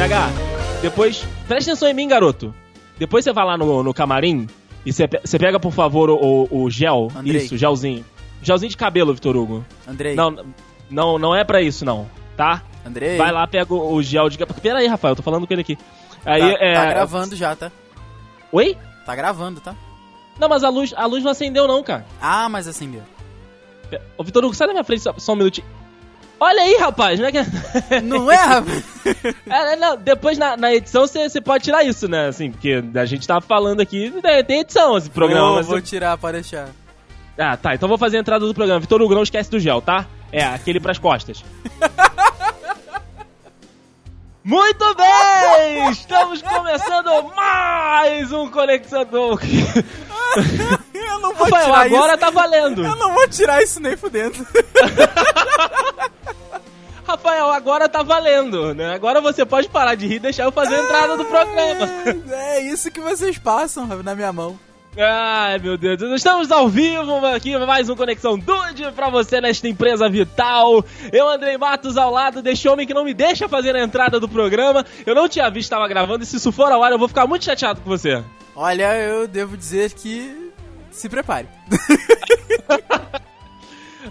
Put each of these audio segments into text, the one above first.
PH, depois, presta atenção em mim, garoto. Depois você vai lá no, no camarim e você, pe- você pega, por favor, o, o gel. Andrei. Isso, gelzinho. Gelzinho de cabelo, Vitor Hugo. Andrei. Não, não, não é pra isso, não. Tá? Andrei. Vai lá, pega o, o gel de cabelo. Pera aí, Rafael, eu tô falando com ele aqui. Aí, Tá, é... tá gravando já, tá? Oi? Tá gravando, tá? Não, mas a luz, a luz não acendeu, não, cara. Ah, mas acendeu. Ô, Vitor Hugo, sai da minha frente só, só um minutinho. Olha aí, rapaz, não é que... Não é, rapaz? É, é, não, depois na, na edição você pode tirar isso, né? Assim, porque a gente tava falando aqui, né, tem edição esse programa. Vou, vou eu- tirar pra deixar. Ah, tá, então vou fazer a entrada do programa. Vitor Hugo, não esquece do gel, tá? É, aquele pras costas. Muito bem! Estamos começando mais um Conexador. Eu não vou Rafael, tirar agora isso. tá valendo. Eu não vou tirar isso nem fudendo. Rafael, agora tá valendo, né? Agora você pode parar de rir e deixar eu fazer a entrada do programa. É isso que vocês passam na minha mão. Ai, meu Deus. Estamos ao vivo aqui, mais um Conexão Dude pra você nesta empresa vital. Eu, Andrei Matos, ao lado deste homem que não me deixa fazer a entrada do programa. Eu não tinha visto estava gravando e se isso for ao ar eu vou ficar muito chateado com você. Olha, eu devo dizer que. Se prepare.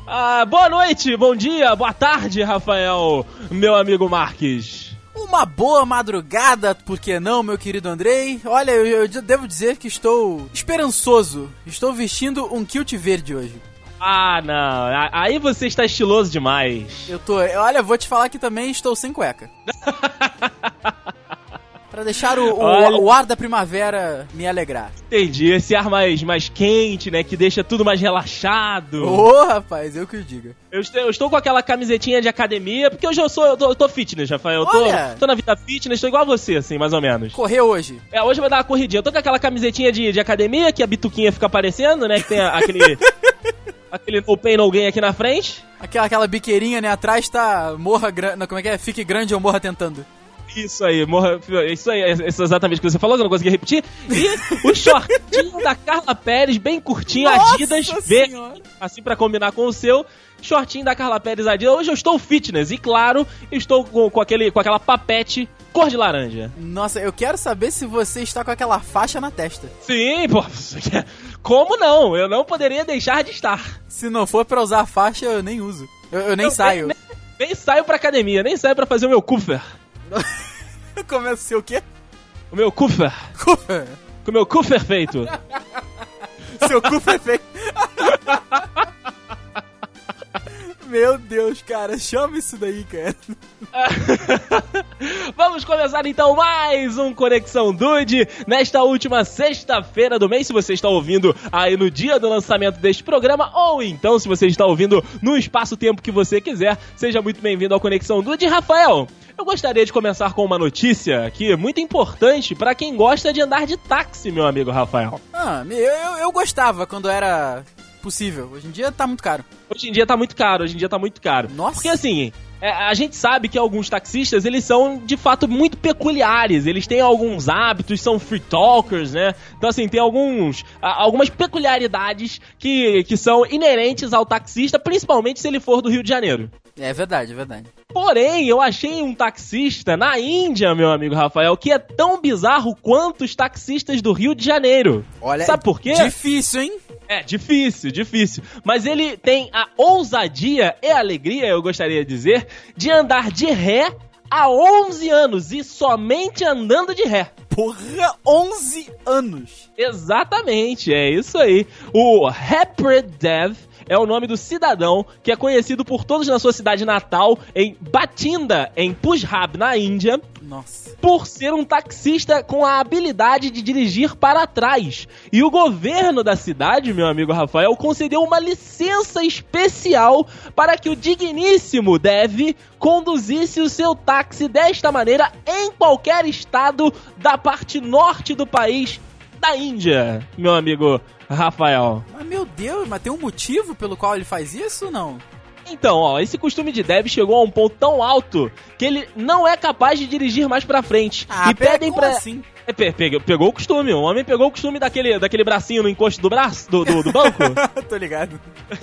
Ah, boa noite, bom dia, boa tarde, Rafael, meu amigo Marques. Uma boa madrugada, por que não, meu querido Andrei? Olha, eu, eu devo dizer que estou esperançoso. Estou vestindo um kilt verde hoje. Ah, não, aí você está estiloso demais. Eu tô. Olha, vou te falar que também estou sem cueca. Pra deixar o, o- Olha. o ar da primavera me alegrar. Entendi, esse ar mais, mais quente, né, que deixa tudo mais relaxado. Ô, rapaz, eu que o diga. Eu estou, eu estou com aquela camisetinha de academia, porque hoje eu sou, eu tô, eu tô fitness, Rafael. Eu tô, tô na vida fitness, tô igual a você, assim, mais ou menos. Correr hoje. É, hoje eu vou dar uma corridinha. Eu tô com aquela camisetinha de, de academia, que a bituquinha fica aparecendo, né? Que tem a- aquele. aquele no pain gain aqui na frente. Aquela, aquela biqueirinha, né? Atrás tá morra grande. Como é que é? Fique grande ou morra tentando. Isso aí, morra. Isso aí, é isso exatamente o que você falou, que eu não consegui repetir. E o shortinho da Carla Pérez, bem curtinho, Nossa Adidas, Senhora. assim pra combinar com o seu. Shortinho da Carla Pérez Adidas. Hoje eu estou fitness e, claro, estou com, com, aquele, com aquela papete cor de laranja. Nossa, eu quero saber se você está com aquela faixa na testa. Sim, pô. Como não? Eu não poderia deixar de estar. Se não for pra usar a faixa, eu nem uso. Eu, eu nem Eu saio. Nem, nem, nem saio pra academia, nem saio pra fazer o meu kuffer. Começa a ser o quê? O meu kuffer. Com o meu kuffer feito. Seu cu foi feio. Meu Deus, cara, chama isso daí, cara. Vamos começar então mais um Conexão Dude nesta última sexta-feira do mês. Se você está ouvindo aí no dia do lançamento deste programa, ou então se você está ouvindo no espaço-tempo que você quiser, seja muito bem-vindo ao Conexão Dude. Rafael, eu gostaria de começar com uma notícia aqui muito importante para quem gosta de andar de táxi, meu amigo Rafael. Ah, eu, eu, eu gostava quando era possível. Hoje em dia tá muito caro. Hoje em dia tá muito caro, hoje em dia tá muito caro. Nossa. Porque assim, é, a gente sabe que alguns taxistas, eles são de fato muito peculiares. Eles têm alguns hábitos, são free talkers, né? Então assim, tem alguns algumas peculiaridades que, que são inerentes ao taxista, principalmente se ele for do Rio de Janeiro. É verdade, é verdade. Porém, eu achei um taxista na Índia, meu amigo Rafael, que é tão bizarro quanto os taxistas do Rio de Janeiro. Olha, Sabe por quê? Difícil, hein? É, difícil, difícil. Mas ele tem a ousadia e a alegria, eu gostaria de dizer, de andar de ré há 11 anos e somente andando de ré. Porra, 11 anos. Exatamente, é isso aí. O Dev é o nome do cidadão que é conhecido por todos na sua cidade natal, em Batinda, em Punjab, na Índia, Nossa. por ser um taxista com a habilidade de dirigir para trás. E o governo da cidade, meu amigo Rafael, concedeu uma licença especial para que o digníssimo Dev conduzisse o seu táxi desta maneira em qualquer estado da parte norte do país da Índia, meu amigo Rafael. Mas meu Deus, mas tem um motivo pelo qual ele faz isso ou não? Então, ó, esse costume de Dev chegou a um ponto tão alto que ele não é capaz de dirigir mais pra frente. Ah, e pedem pra assim? É, pe- pegou, pegou o costume, o homem pegou o costume daquele, daquele bracinho no encosto do braço, do, do, do banco. Tô ligado.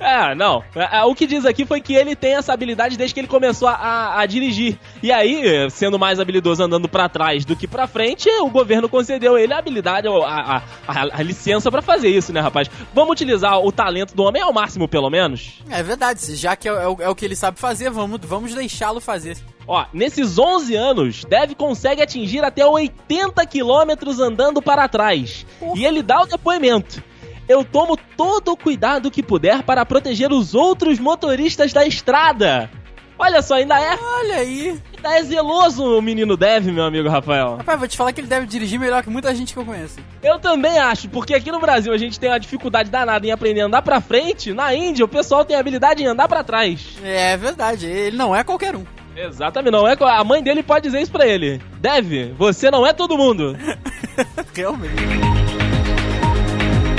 É, não. É, é, O que diz aqui foi que ele tem essa habilidade desde que ele começou a, a- dirigir. E aí, sendo mais habilidoso andando pra trás do que pra frente, o governo concedeu ele a habilidade, a, a, a- licença pra fazer isso, né, rapaz? Vamos utilizar o talento do homem ao máximo, pelo menos? É verdade, já que é, é o, é o que ele sabe fazer, vamos, vamos deixá-lo fazer. Ó, nesses 11 anos, Dev consegue atingir até 80 quilômetros andando para trás. E ele dá o depoimento. Eu tomo todo o cuidado que puder para proteger os outros motoristas da estrada. Olha só, ainda é, Olha aí. ainda é zeloso o menino Dev, meu amigo Rafael. Rapaz, vou te falar que ele deve dirigir melhor que muita gente que eu conheço. Eu também acho, porque aqui no Brasil a gente tem uma dificuldade danada em aprender a andar pra frente. Na Índia, o pessoal tem habilidade em andar pra trás. É verdade, ele não é qualquer um. Exatamente, não é? A mãe dele pode dizer isso pra ele. Dev, você não é todo mundo. Realmente.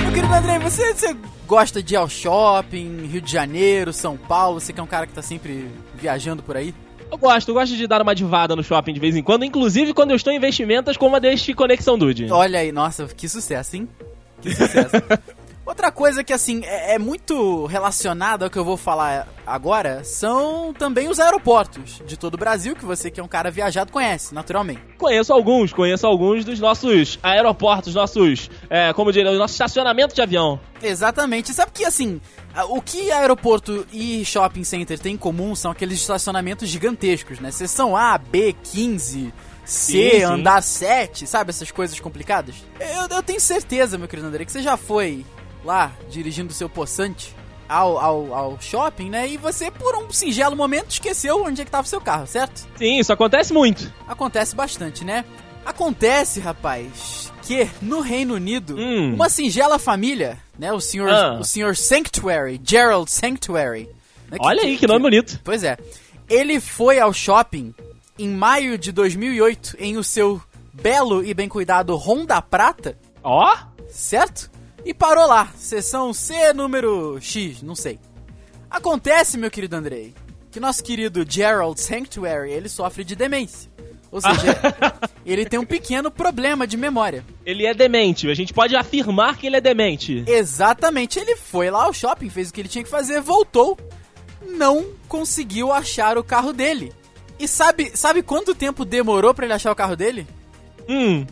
Meu querido André, você, você gosta de ir ao shopping, Rio de Janeiro, São Paulo? Você que é um cara que tá sempre viajando por aí? Eu gosto, eu gosto de dar uma divada no shopping de vez em quando, inclusive quando eu estou em investimentos como a deste Conexão Dude. Olha aí, nossa, que sucesso, hein? Que sucesso. Outra coisa que, assim, é, é muito relacionada ao que eu vou falar agora são também os aeroportos de todo o Brasil, que você que é um cara viajado conhece, naturalmente. Conheço alguns, conheço alguns dos nossos aeroportos, nossos, é, como diria, o nosso estacionamento de avião. Exatamente. Sabe que, assim, o que aeroporto e shopping center tem em comum são aqueles estacionamentos gigantescos, né? Seção A, B, 15... C, Sim, sim. andar 7, sabe? Essas coisas complicadas. Eu, eu tenho certeza, meu querido André, que você já foi lá dirigindo seu poçante ao, ao, ao shopping, né? E você, por um singelo momento, esqueceu onde é que tava o seu carro, certo? Sim, isso acontece muito. Acontece bastante, né? Acontece, rapaz, que no Reino Unido, Hum. uma singela família, né? O senhor, Ah. o senhor Sanctuary, Gerald Sanctuary. né, Olha aí, que nome bonito. Pois é. Ele foi ao shopping em maio de 2008 em o seu belo e bem cuidado Honda Prata, Ó, certo? E parou lá, seção C número X, não sei. Acontece, meu querido Andrei, que nosso querido Gerald Sanctuary, ele sofre de demência. Ou seja, ele tem um pequeno problema de memória. ele é demente, a gente pode afirmar que ele é demente. Exatamente, ele foi lá ao shopping, fez o que ele tinha que fazer, voltou, não conseguiu achar o carro dele. E sabe, sabe quanto tempo demorou pra ele achar o carro dele? Hum,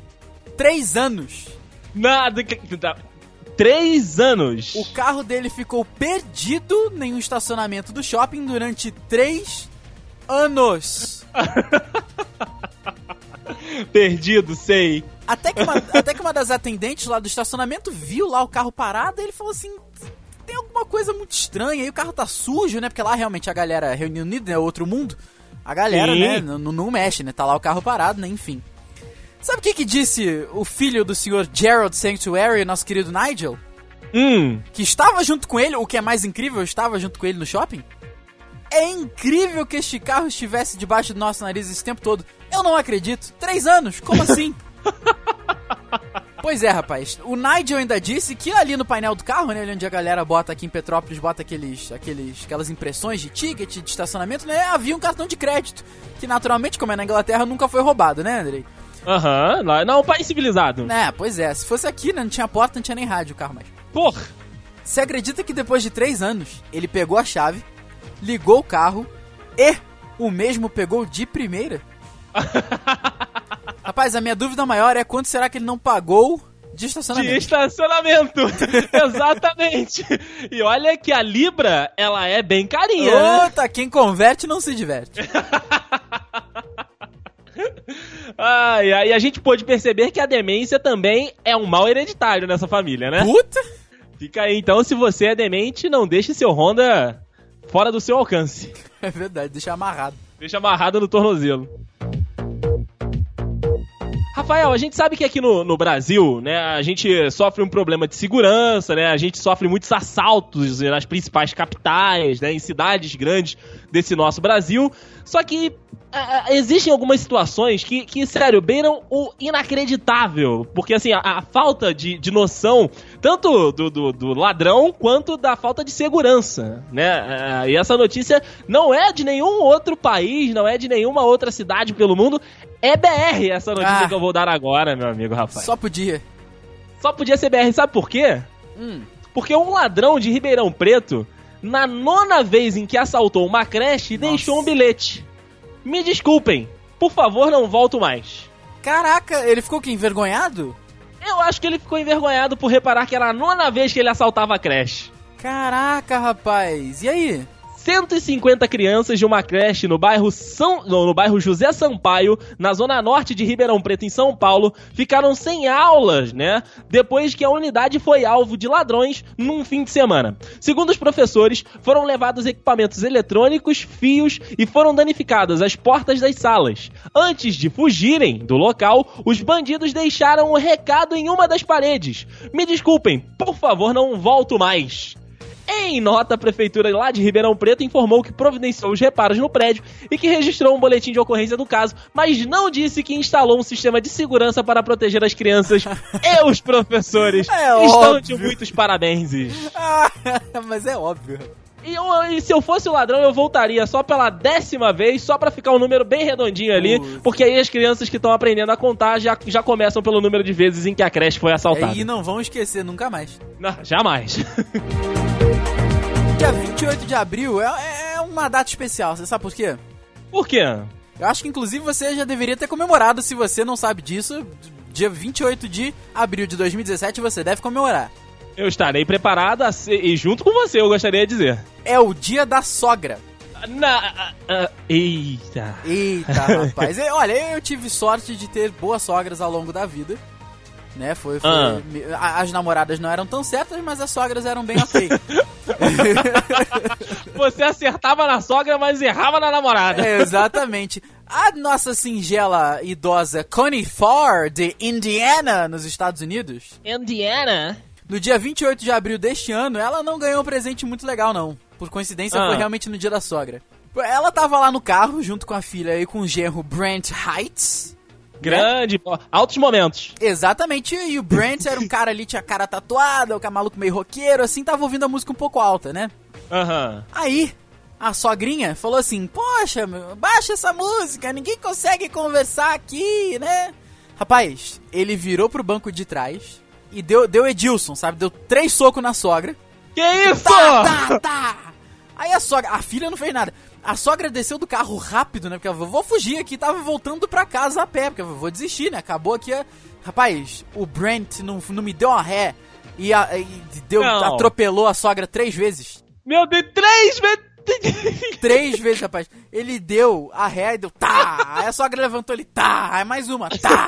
Três anos. nada que... Três anos. O carro dele ficou perdido em um estacionamento do shopping durante três anos. Perdido, sei. Até que, uma, até que uma das atendentes lá do estacionamento viu lá o carro parado e ele falou assim: tem alguma coisa muito estranha aí, o carro tá sujo, né? Porque lá realmente a galera, Reino Unido, né? Outro mundo. A galera, Sim. né? Não mexe, né? Tá lá o carro parado, né? Enfim. Sabe o que que disse o filho do senhor Gerald Sanctuary, nosso querido Nigel? Hum, Que estava junto com ele, o que é mais incrível, estava junto com ele no shopping? É incrível que este carro estivesse debaixo do nosso nariz esse tempo todo. Eu não acredito. Três anos? Como assim? Pois é, rapaz. O Nigel ainda disse que ali no painel do carro, né, onde a galera bota aqui em Petrópolis, bota aqueles, aqueles, aquelas impressões de ticket, de estacionamento, né, havia um cartão de crédito, que naturalmente, como é na Inglaterra, nunca foi roubado, né, Andrei? Aham, lá- não, um país civilizado. É, pois é. Se fosse aqui, né, não tinha porta, não tinha nem rádio o carro mais. Porra. Você acredita que depois de três anos, ele pegou a chave, ligou o carro e o mesmo pegou de primeira? Rapaz, a minha dúvida maior é quanto será que ele não pagou de De estacionamento? estacionamento. Exatamente. E olha que a Libra, ela é bem carinha, né? Outa, quem converte não se diverte. Ai, ai, a gente pôde perceber que a demência também é um mal hereditário nessa família, né? Puta! Fica aí, então, se você é demente, não deixe seu Honda fora do seu alcance. É verdade, deixa amarrado. Deixa amarrado no tornozelo. Rafael, a gente sabe que aqui no, no Brasil, né, a gente sofre um problema de segurança, né, a gente sofre muitos assaltos nas principais capitais, né, em cidades grandes desse nosso Brasil. Só que existem algumas situações que, que, sério, beiram o inacreditável. Porque, assim, a, a falta de, de noção, tanto do, do, do, ladrão quanto da falta de segurança, né? Uh, e essa notícia não é de nenhum outro país, não é de nenhuma outra cidade pelo mundo. É BR essa notícia ah, que eu vou dar agora, meu amigo Rafael. Só podia. Só podia ser BR, sabe por quê? Hum. Porque um ladrão de Ribeirão Preto na nona vez em que assaltou uma creche, Nossa. deixou um bilhete. Me desculpem, por favor, não volto mais. Caraca, ele ficou que envergonhado? Eu acho que ele ficou envergonhado por reparar que era a nona vez que ele assaltava a creche. Caraca, rapaz. E aí? 150 crianças de uma creche no bairro São, no, no bairro José Sampaio, na zona norte de Ribeirão Preto, em São Paulo, ficaram sem aulas, né? Depois que a unidade foi alvo de ladrões num fim de semana. Segundo os professores, foram levados equipamentos eletrônicos, fios e foram danificadas as portas das salas. Antes de fugirem do local, os bandidos deixaram o um recado em uma das paredes. Me desculpem, por favor, não volto mais. Em nota, a prefeitura lá de Ribeirão Preto informou que providenciou os reparos no prédio e que registrou um boletim de ocorrência do caso, mas não disse que instalou um sistema de segurança para proteger as crianças e os professores. É Estão óbvio. de muitos parabéns. mas é óbvio. E, eu, e, se eu fosse o ladrão, eu voltaria só pela décima vez, só para ficar um número bem redondinho ali, porque aí as crianças que estão aprendendo a contar já, já começam pelo número de vezes em que a creche foi assaltada. E não vão esquecer nunca mais. Não, jamais. Dia 28 de abril é, é uma data especial, você sabe por quê? Por quê? Eu acho que inclusive você já deveria ter comemorado, se você não sabe disso. Dia 28 de abril de 2017 você deve comemorar. Eu estarei preparado e junto com você, eu gostaria de dizer. É o dia da sogra. Na, uh, uh, eita. Eita, rapaz. Olha, eu tive sorte de ter boas sogras ao longo da vida né? Foi, foi ah. As namoradas não eram tão certas, mas as sogras eram bem ok. Você acertava na sogra, mas errava na namorada. É, exatamente. A nossa singela idosa Connie Farr, de Indiana, nos Estados Unidos. Indiana? No dia 28 de abril deste ano, ela não ganhou um presente muito legal, não. Por coincidência, ah. foi realmente no dia da sogra. Ela tava lá no carro, junto com a filha e com o genro Brent Heights. Grande, né? altos momentos. Exatamente, e o Brent era um cara ali, tinha cara tatuada, o cara maluco meio roqueiro, assim, tava ouvindo a música um pouco alta, né? Aham. Uhum. Aí, a sogrinha falou assim: Poxa, meu, baixa essa música, ninguém consegue conversar aqui, né? Rapaz, ele virou pro banco de trás e deu, deu Edilson, sabe? Deu três socos na sogra. Que isso? Tá, tá, tá. Aí a sogra, a filha não fez nada. A sogra desceu do carro rápido, né? Porque ela vou fugir aqui, tava voltando pra casa a pé, porque eu vou desistir, né? Acabou aqui a... Rapaz, o Brent não, não me deu uma ré e, a, e deu, atropelou a sogra três vezes. Meu Deus, três vezes! Três vezes, rapaz. Ele deu a ré e deu tá. Aí a sogra levantou ele tá. Aí mais uma, tá.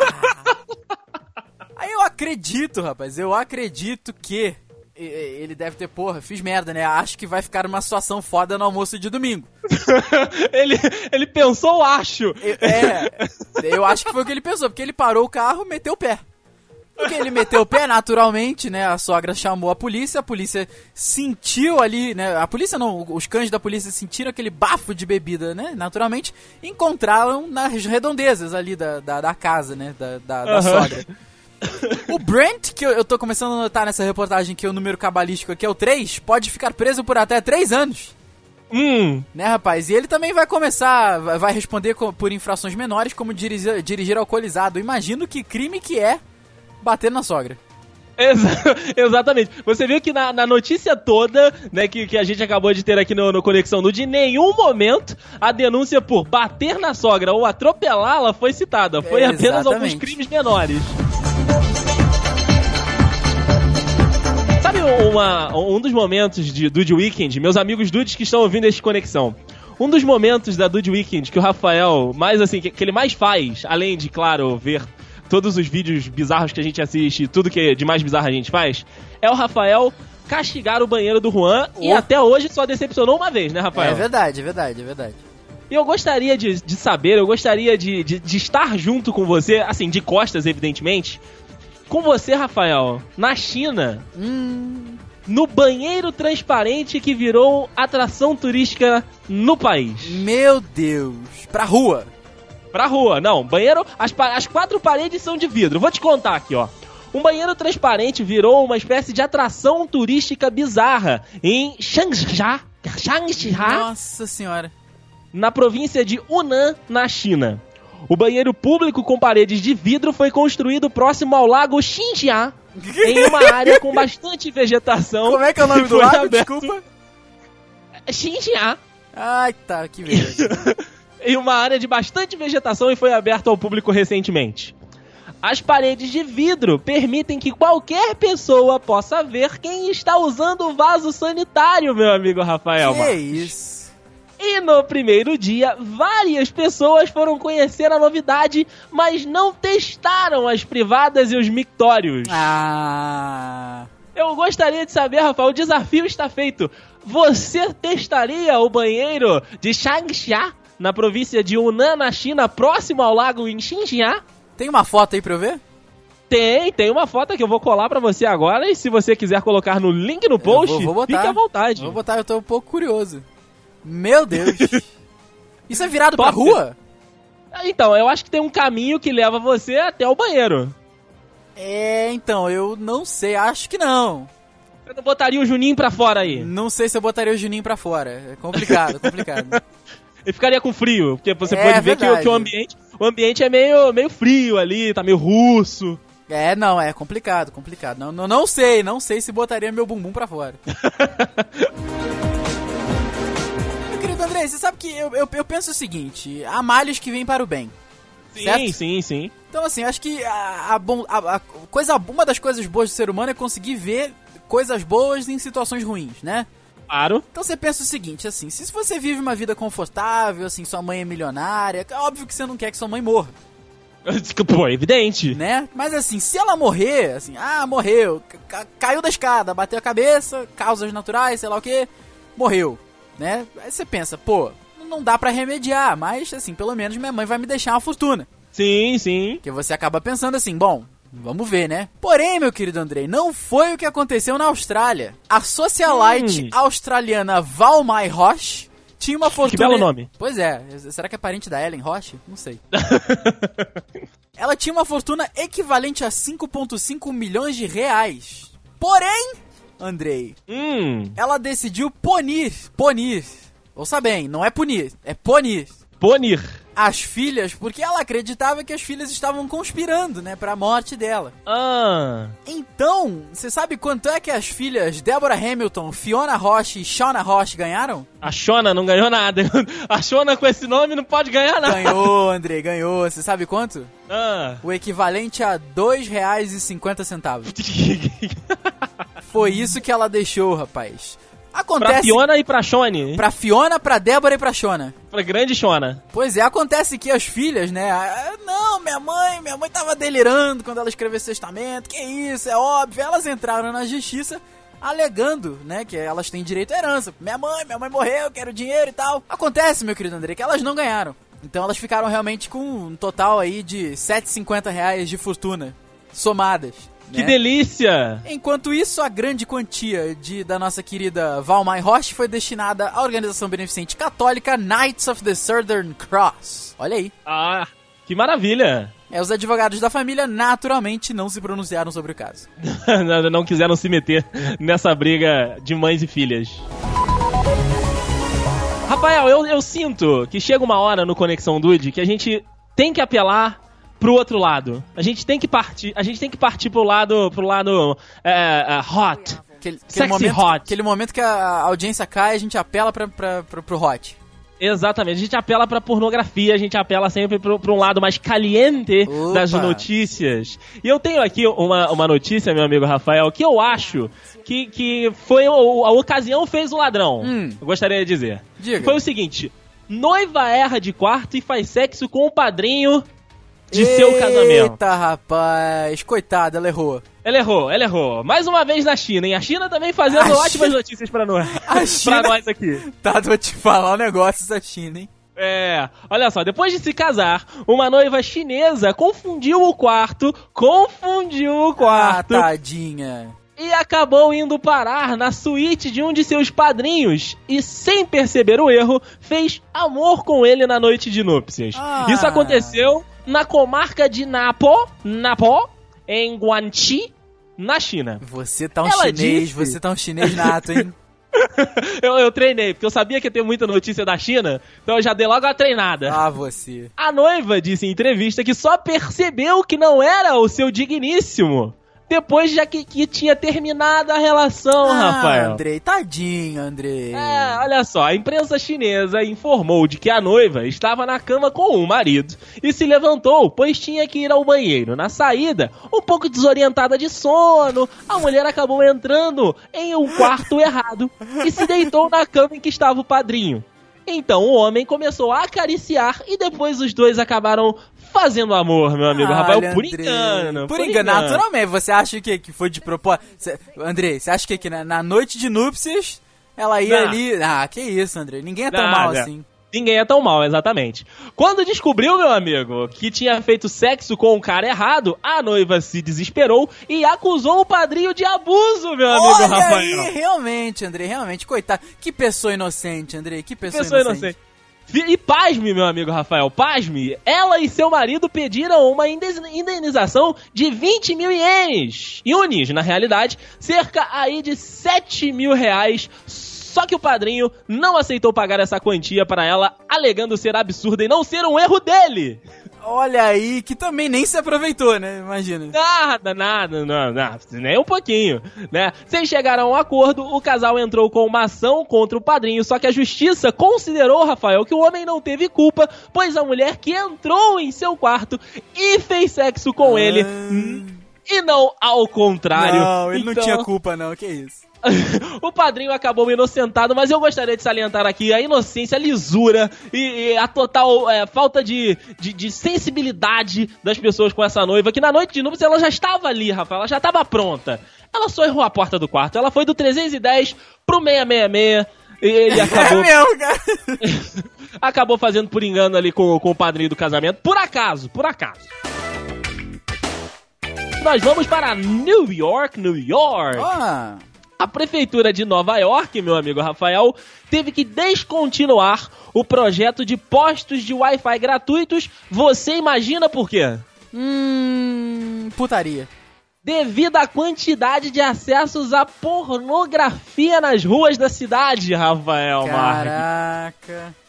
Aí eu acredito, rapaz. Eu acredito que ele deve ter, porra, fiz merda, né? Acho que vai ficar uma situação foda no almoço de domingo. ele, ele pensou, acho. É, eu acho que foi o que ele pensou, porque ele parou o carro e meteu o pé. Porque ele meteu o pé, naturalmente, né? A sogra chamou a polícia, a polícia sentiu ali, né? A polícia não, os cães da polícia sentiram aquele bafo de bebida, né? Naturalmente, encontraram nas redondezas ali da, da, da casa, né? Da, da, da uhum. sogra. O Brent, que eu, eu tô começando a notar nessa reportagem que o número cabalístico aqui é o 3, pode ficar preso por até 3 anos. Hum. Né, rapaz? E ele também vai começar, vai responder por infrações menores, como dirigir, dirigir alcoolizado. Imagino que crime que é bater na sogra. Exa exatamente. Você viu que na, na, notícia toda, né, que, que a gente acabou de ter aqui no, no Conexão Nude, em nenhum momento a denúncia por bater na sogra ou atropelá-la foi citada. Foi é, apenas alguns crimes menores. Uma, um dos momentos de Dude Weekend, meus amigos dudes que estão ouvindo este Conexão, um dos momentos da Dude Weekend que o Rafael, mais assim, que, que ele mais faz, além de, claro, ver todos os vídeos bizarros que a gente assiste, tudo que de mais bizarro a gente faz, é o Rafael castigar o banheiro do Juan oh. e até hoje só decepcionou uma vez, né, Rafael? É verdade, é verdade, é verdade. E eu gostaria de, de saber, eu gostaria de, de, de, estar junto com você, assim, de costas, evidentemente, com você, Rafael, na China. Hum. no banheiro transparente que virou atração turística no país. Meu Deus. Pra rua. Pra rua, não. Banheiro, as, as quatro paredes são de vidro. Vou te contar aqui, ó. Um banheiro transparente virou uma espécie de atração turística bizarra em Changsha, Changsha Nossa senhora. na província de Hunan, na China. O banheiro público com paredes de vidro foi construído próximo ao lago Xinjiang, em uma área com bastante vegetação. Como é que é o nome do lago? aberto- Desculpa. Xinjiang. Ai, tá, que beleza. em uma área de bastante vegetação e foi aberto ao público recentemente. As paredes de vidro permitem que qualquer pessoa possa ver quem está usando o vaso sanitário, meu amigo Rafael. que Marques. isso? E no primeiro dia, várias pessoas foram conhecer a novidade, mas não testaram as privadas e os mictórios. Ah. Eu gostaria de saber, Rafael, o desafio está feito. Você testaria o banheiro de Changsha, na província de Hunan, na China, próximo ao lago em Xinjiang? Tem uma foto aí pra eu ver? Tem, tem uma foto que eu vou colar pra você agora e se você quiser colocar no link no post, vou- vou botar. fique à vontade. Vou botar, eu tô um pouco curioso. Meu Deus. Isso é virado pra Top. rua? Então, eu acho que tem um caminho que leva você até o banheiro. É, então, eu não sei, acho que não. Você não botaria o Juninho pra fora aí? Não sei se eu botaria o Juninho pra fora. É complicado, complicado. Ele ficaria com frio, porque você É pode ver que, que o ambiente, o ambiente é meio, meio frio ali, tá meio russo. É, não, é complicado, complicado. Não, não, não sei, não sei se botaria meu bumbum pra fora. querido André, você sabe que eu, eu, eu penso o seguinte: há males que vêm para o bem. Sim, Certo? sim, sim. Então, assim, acho que a, a bom- a- a coisa, uma das coisas boas do ser humano é conseguir ver coisas boas em situações ruins, né? Claro. Então você pensa o seguinte, assim, se você vive uma vida confortável, assim, sua mãe é milionária, é óbvio que você não quer que sua mãe morra, Pô, é evidente. né? Mas assim, se ela morrer, assim, ah, morreu, ca- caiu da escada, bateu a cabeça, causas naturais, sei lá o que, morreu, né? Aí você pensa, pô, não dá pra remediar, mas assim, pelo menos minha mãe vai me deixar uma fortuna. Sim, sim. Porque você acaba pensando assim, bom, vamos ver, né? Porém, meu querido Andrei, não foi o que aconteceu na Austrália. A socialite Hum. australiana Valmai Roche tinha uma fortuna... belo nome. Pois é, será que é parente da Ellen Roche? Não sei. Ela tinha uma fortuna equivalente a 5.5 milhões de reais. Porém, Andrei, Hum, ela decidiu punir, punir, ouça bem, não é punir, é punir Bonir. as filhas, porque ela acreditava que as filhas estavam conspirando, né, pra morte dela. Ah, Então, você sabe quanto é que as filhas Deborah Hamilton, Fiona Roche e Shauna Roche ganharam? a Shona não ganhou nada. A Shona com esse nome não pode ganhar nada. Ganhou, André, ganhou. Você sabe quanto? Ah. O equivalente a R$ 2,50. Foi isso que ela deixou, rapaz. pra Acontece Fiona e pra Shone. pra Fiona, pra Débora e pra Shona. Pra grande Shona. Pois é, acontece que as filhas, né? ah, Não, minha mãe, minha mãe tava delirando quando ela escreveu esse testamento. Que isso, é óbvio. Elas entraram na justiça alegando, né, que elas têm direito à herança. Minha mãe, minha mãe morreu, eu quero dinheiro e tal. Acontece, meu querido André, que elas não ganharam. Então elas ficaram realmente com um total aí de 7,50 reais de fortuna somadas. Que né? delícia! Enquanto isso, a grande quantia de, da nossa querida Valmai Roche foi destinada à organização beneficente católica Knights of the Southern Cross. Olha aí. Ah, que maravilha! É, os advogados da família naturalmente não se pronunciaram sobre o caso. não não quiseram se meter nessa briga de mães e filhas. Rafael, eu, eu sinto que chega uma hora no Conexão Dude que a gente tem que apelar pro outro lado. A gente tem que partir, a gente tem que partir pro lado, pro lado é, é, hot. Aquele, aquele Sexy momento, hot. aquele momento que a audiência cai, a gente apela pra, pra, pra, pro hot. Exatamente, a gente apela pra pornografia, a gente apela sempre pro, pra um lado mais caliente Opa. das notícias. E eu tenho aqui uma, uma notícia, meu amigo Rafael, que eu acho que, que foi o- a ocasião fez o ladrão. Hum. Eu gostaria de dizer. Diga. Foi o seguinte: noiva erra de quarto e faz sexo com o padrinho de seu casamento. Eita, rapaz. Coitada, ela errou. Ela errou, ela errou. Mais uma vez na China, e a China também fazendo A ótimas China- notícias pra nós, A China- pra nós aqui. Tá, vou te falar um negócio da China, hein? É, olha só, depois de se casar, uma noiva chinesa confundiu o quarto, confundiu o quarto Ah, tadinha. E acabou indo parar na suíte de um de seus padrinhos e, sem perceber o erro, fez amor com ele na noite de núpcias. Ah. Isso aconteceu na comarca de Napo, Napo, em Guangxi, na China. Você tá um Ela chinês, disse- você tá um chinês nato, hein? Eu, eu treinei, porque eu sabia que ia ter muita notícia da China, então eu já dei logo a treinada. ah, você. A noiva disse em entrevista que só percebeu que não era o seu digníssimo depois já que, que tinha terminado a relação, ah, Rafael. Andrei, tadinho, Andrei. É, olha só, a imprensa chinesa informou de que a noiva estava na cama com o marido e se levantou, pois tinha que ir ao banheiro. Na saída, um pouco desorientada de sono, a mulher acabou entrando em um quarto errado e se deitou na cama em que estava o padrinho. Então o homem começou a acariciar e depois os dois acabaram fazendo amor, meu amigo Rafael, Olha, por Andrei. engano. Por engano, naturalmente. Você acha que, que foi de propósito? Cê- Andrei, você acha que, que na, na noite de núpcias ela ia Não. ali. Ah, que isso, Andrei. Ninguém é tão Não, mal assim. Ninguém é tão mal, exatamente. Quando descobriu, meu amigo, que tinha feito sexo com o cara errado, a noiva se desesperou e acusou o padrinho de abuso, meu amigo Olha Rafael. aí, realmente, Andrei, realmente. Coitado. Que pessoa inocente, Andrei. Que pessoa, Pessoa inocente. inocente. E pasme, meu amigo Rafael, pasme, ela e seu marido pediram uma indenização de 20 mil ienes. Yunis, na realidade, cerca aí de 7 mil reais. Só que o padrinho não aceitou pagar essa quantia para ela, alegando ser absurda e não ser um erro dele. Olha aí, que também nem se aproveitou, né? Imagina. Nada, nada, não, não, nem um pouquinho, né? Sem chegar a um acordo, o casal entrou com uma ação contra o padrinho, só que a justiça considerou, Rafael, que o homem não teve culpa, pois a mulher que entrou em seu quarto e fez sexo com ele, e não ao contrário. Não, ele não Então, tinha culpa, não. Que isso? o padrinho acabou inocentado, mas eu gostaria de salientar aqui a inocência, a lisura e, e a total é, falta de, de, de sensibilidade das pessoas com essa noiva, que na noite de núpcias ela já estava ali, Rafael, ela já estava pronta. Ela só errou a porta do quarto, ela foi do 310 pro 666 e ele acabou, É mesmo, cara. acabou fazendo por engano ali com, com o padrinho do casamento, por acaso, por acaso. Nós vamos para New York, New York. Ah, A prefeitura de Nova York, meu amigo Rafael, teve que descontinuar o projeto de postos de Wi-Fi gratuitos. Você imagina por quê? hum. Putaria. Devido à quantidade de acessos à pornografia nas ruas da cidade, Rafael Marques.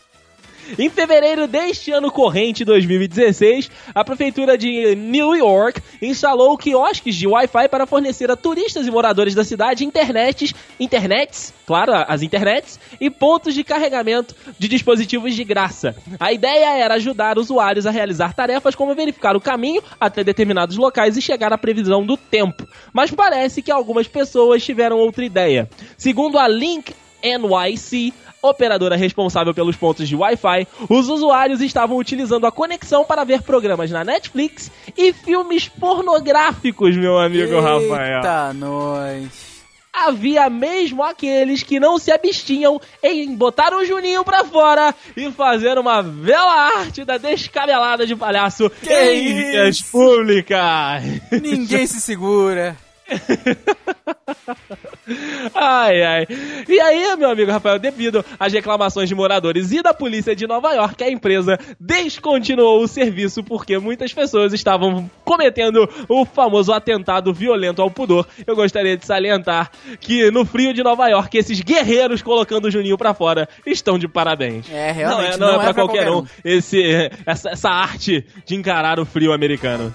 Em fevereiro deste ano corrente, 2016, a prefeitura de New York instalou quiosques de Wi-Fi para fornecer a turistas e moradores da cidade internets, internets, claro, as internets, e pontos de carregamento de dispositivos de graça. A ideia era ajudar usuários a realizar tarefas como verificar o caminho até determinados locais e chegar à previsão do tempo. Mas parece que algumas pessoas tiveram outra ideia. Segundo a Link NYC, operadora responsável pelos pontos de Wi-Fi, os usuários estavam utilizando a conexão para ver programas na Netflix e filmes pornográficos, meu amigo Rafael. Eita, nós. Havia mesmo aqueles que não se abstinham em botar o Juninho pra fora e fazer uma bela arte da descabelada de palhaço Que em vias públicas. Ninguém se segura. Ai, ai. E aí, meu amigo Rafael, devido às reclamações de moradores e da polícia de Nova York, a empresa descontinuou o serviço porque muitas pessoas estavam cometendo o famoso atentado violento ao pudor. Eu gostaria de salientar que no frio de Nova York, esses guerreiros colocando o Juninho pra fora estão de parabéns. É, Não realmente. é, não é pra qualquer um esse, essa, essa arte de encarar o frio americano.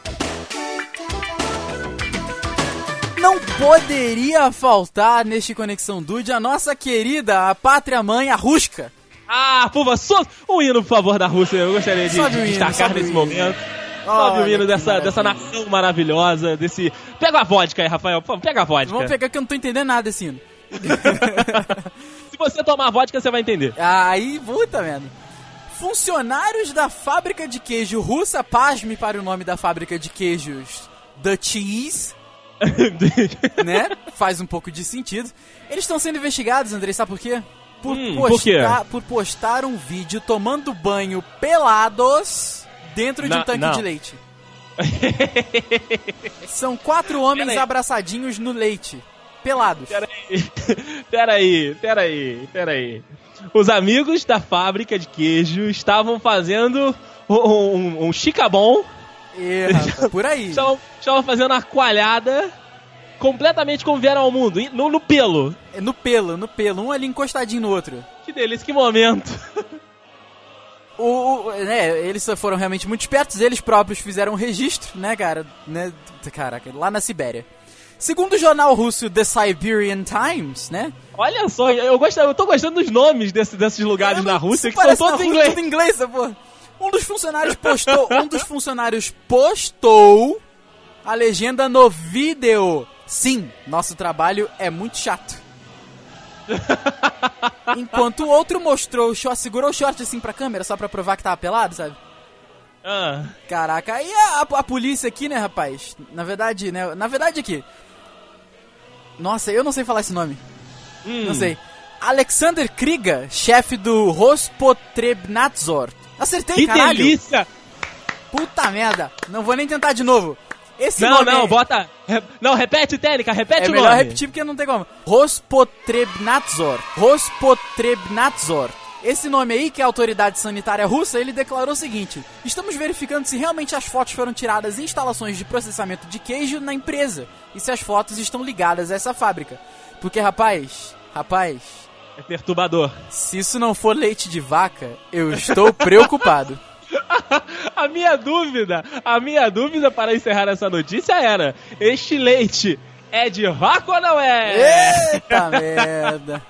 Não poderia faltar neste Conexão Dude a nossa querida, a pátria mãe, a Rusca. Ah, favor, so, um hino, por favor, da Rússia. Eu gostaria de, de hino, destacar nesse momento. Sobe o hino dessa, dessa nação maravilhosa, desse... Pega a vodka aí, Rafael, por favor, pega a vodka. Vamos pegar que eu não tô entendendo nada desse hino. Se você tomar vodka, você vai entender. Aí, puta merda. Funcionários da fábrica de queijo russa, pasme para o nome da fábrica de queijos The Cheese, né? Faz um pouco de sentido. Eles estão sendo investigados, Andrei, sabe por quê? Por, Hum, por quê? postar, por postar um vídeo tomando banho pelados dentro de um Não, tanque não. de leite. São quatro homens abraçadinhos no leite. pelados. Peraí, peraí, peraí, peraí. Os amigos da fábrica de queijo estavam fazendo um, um, um chicabom. É, rapaz, por aí. Estavam, estavam fazendo uma coalhada completamente como vieram ao mundo, no, no pelo. É No pelo, no pelo, um ali encostadinho no outro. Que delícia, que momento. O, o- né, eles foram realmente muito espertos, eles próprios fizeram um registro, né, cara, né, caraca, lá na Sibéria. Segundo o jornal russo The Siberian Times, né? Olha só, eu, gosto, eu tô gostando dos nomes desse- desses lugares É, na Rússia, que são todos em inglês. Tudo inglês, porra. Um dos funcionários postou, um dos funcionários postou a legenda no vídeo. Sim, nosso trabalho é muito chato. Enquanto o outro mostrou o short, segurou o short assim pra câmera só pra provar que tava pelado, sabe? Ah, Caraca, aí a, a- a polícia aqui, né, rapaz? Na verdade, né? Na verdade aqui. Nossa, eu não sei falar esse nome. hum. Não sei. Alexander Kriga, chefe do Rospotrebnadzor. Acertei, Que caralho. delícia! Puta merda. Não vou nem tentar de novo. Esse Não, nome não, é... bota. Não, repete, Técnica, repete É o melhor nome. repetir porque não tem como. Rospotrebnadzor. Rospotrebnadzor. Esse nome aí, que é a autoridade sanitária russa, ele declarou o seguinte: Estamos verificando se realmente as fotos foram tiradas em instalações de processamento de queijo na empresa e se as fotos estão ligadas a essa fábrica. Porque, rapaz, rapaz, É perturbador. se isso não for leite de vaca, eu estou preocupado. a minha dúvida, a minha dúvida para encerrar essa notícia era: este leite é de vaca ou não é? Eita merda.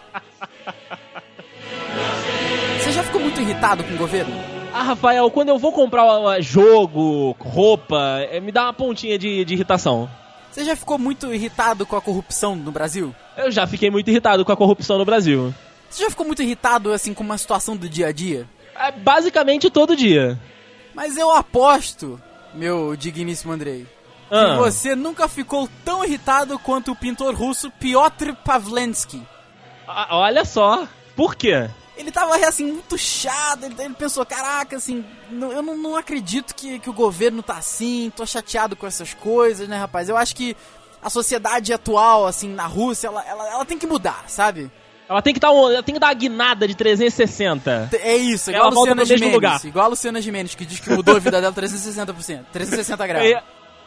Você já ficou muito irritado com o governo? Ah, Rafael, quando eu vou comprar jogo, roupa, eh, me dá uma pontinha de, de irritação. Você já ficou muito irritado com a corrupção no Brasil? Eu já fiquei muito irritado com a corrupção no Brasil. Você já ficou muito irritado assim com uma situação do dia a dia? É, basicamente todo dia. Mas eu aposto, meu digníssimo Andrei, que Ah. você nunca ficou tão irritado quanto o pintor russo Piotr Pavlensky. Ah, olha só. Por quê? Ele tava assim, muito chato, ele, ele pensou, caraca, assim, não- eu não, não acredito que, que o governo tá assim, tô chateado com essas coisas, né, rapaz? Eu acho que a sociedade atual, assim, na Rússia, ela, ela, ela tem que mudar, sabe? Ela tem que dar, um, ela tem que dar uma guinada de 360. É isso, Ela igual a volta Luciana mesmo Gimenez, lugar. igual a Luciana Gimenez, que diz que mudou a vida dela 360%, 360 graus. Aí,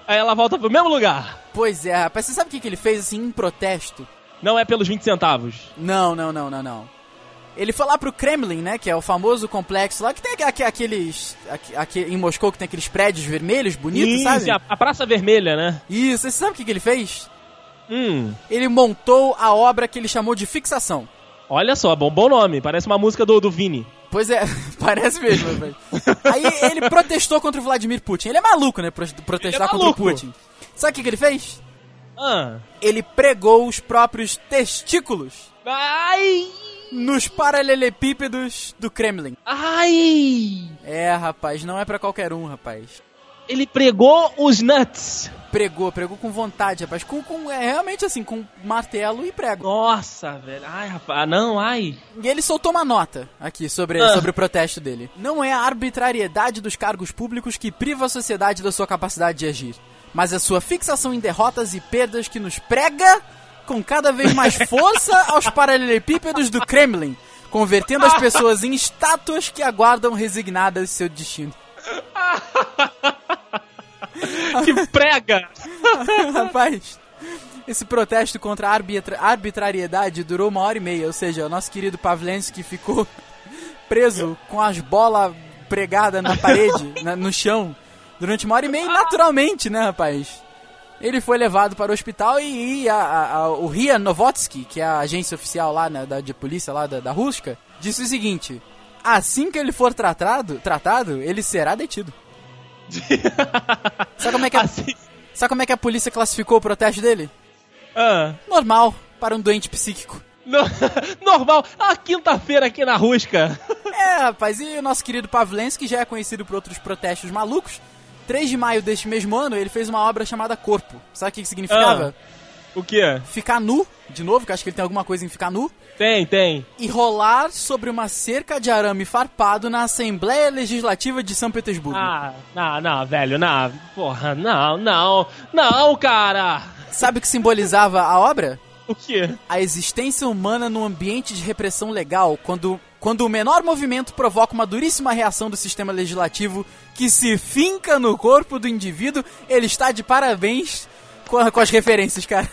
aí ela volta pro mesmo lugar. Pois é, rapaz, você sabe o que, que ele fez, assim, em protesto? Não é pelos 20 centavos. Não, não, não, não, não. Ele foi lá pro Kremlin, né, que é o famoso complexo lá, que tem aqu- aqu- aqueles, aqu- aqu- em Moscou, que tem aqueles prédios vermelhos, bonitos, Isso, sabe? a, a Praça Vermelha, né? Isso, você sabe o que, que ele fez? Hum, Ele montou a obra que ele chamou de fixação. olha só, bom, bom nome. Parece uma música do, do Vini. Pois é, parece mesmo. Aí ele protestou contra o Vladimir Putin. Ele é maluco, né, pro- protestar é contra o. Putin. Sabe o que, que ele fez? Ah. Ele pregou os próprios testículos Ai! Nos paralelepípedos do Kremlin. Ai! É, rapaz, não é pra qualquer um, rapaz. Ele pregou os nuts. Pregou, pregou com vontade, rapaz. Com, com é, realmente assim, com martelo e prego. Nossa, velho. Ai, rapaz. Ah, não, ai. E ele soltou uma nota aqui sobre, Ah. sobre o protesto dele. Não é a arbitrariedade dos cargos públicos que priva a sociedade da sua capacidade de agir, mas a sua fixação em derrotas e perdas que nos prega com cada vez mais força aos paralelepípedos do Kremlin, convertendo as pessoas em estátuas que aguardam resignadas seu destino. Que prega! Rapaz, esse protesto contra a arbitra- arbitrariedade durou uma hora e meia, ou seja, o nosso querido Pavlensky ficou preso com as bolas pregadas na parede, na- no chão, durante uma hora e meia, naturalmente, né, rapaz? Ele foi levado para o hospital e, e a- a- a- o Ria Novotsky, que é a agência oficial lá né, da, de polícia lá da, da Rússia, disse o seguinte: assim que ele for tratado, tratado, ele será detido. Sabe como é que a, Assim. sabe como é que a polícia classificou o protesto dele? Ah. Normal para um doente psíquico. No- Normal. Ah, quinta-feira aqui na Rusca. É, rapaz, e o nosso querido Pavlensky já é conhecido por outros protestos malucos. 3 de maio deste mesmo ano, ele fez uma obra chamada Corpo. Sabe o que que significava? O quê? Ficar nu, de novo, que eu acho que ele tem alguma coisa em ficar nu, Tem, tem. e rolar sobre uma cerca de arame farpado na Assembleia Legislativa de São Petersburgo. Ah, não, não, velho, não. Porra, não, não. Não, cara. Sabe o que simbolizava a obra? O quê? A existência humana num ambiente de repressão legal, quando, quando o menor movimento provoca uma duríssima reação do sistema legislativo que se finca no corpo do indivíduo, ele está de parabéns com, a- com as referências, cara.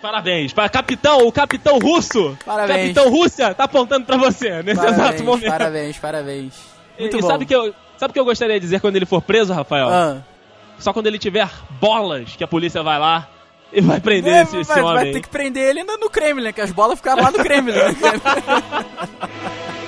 Parabéns. Para capitão, o capitão russo. Parabéns. Capitão Rússia tá apontando pra você nesse exato Parabéns, momento. parabéns, parabéns. E, Muito e bom. sabe o que eu, sabe que eu gostaria de dizer quando ele for preso, Rafael? Ah. Só quando ele tiver bolas que a polícia vai lá e vai prender É, esse, esse vai, homem. vai ter que prender ele ainda no Kremlin, que as bolas ficaram lá no Kremlin. né?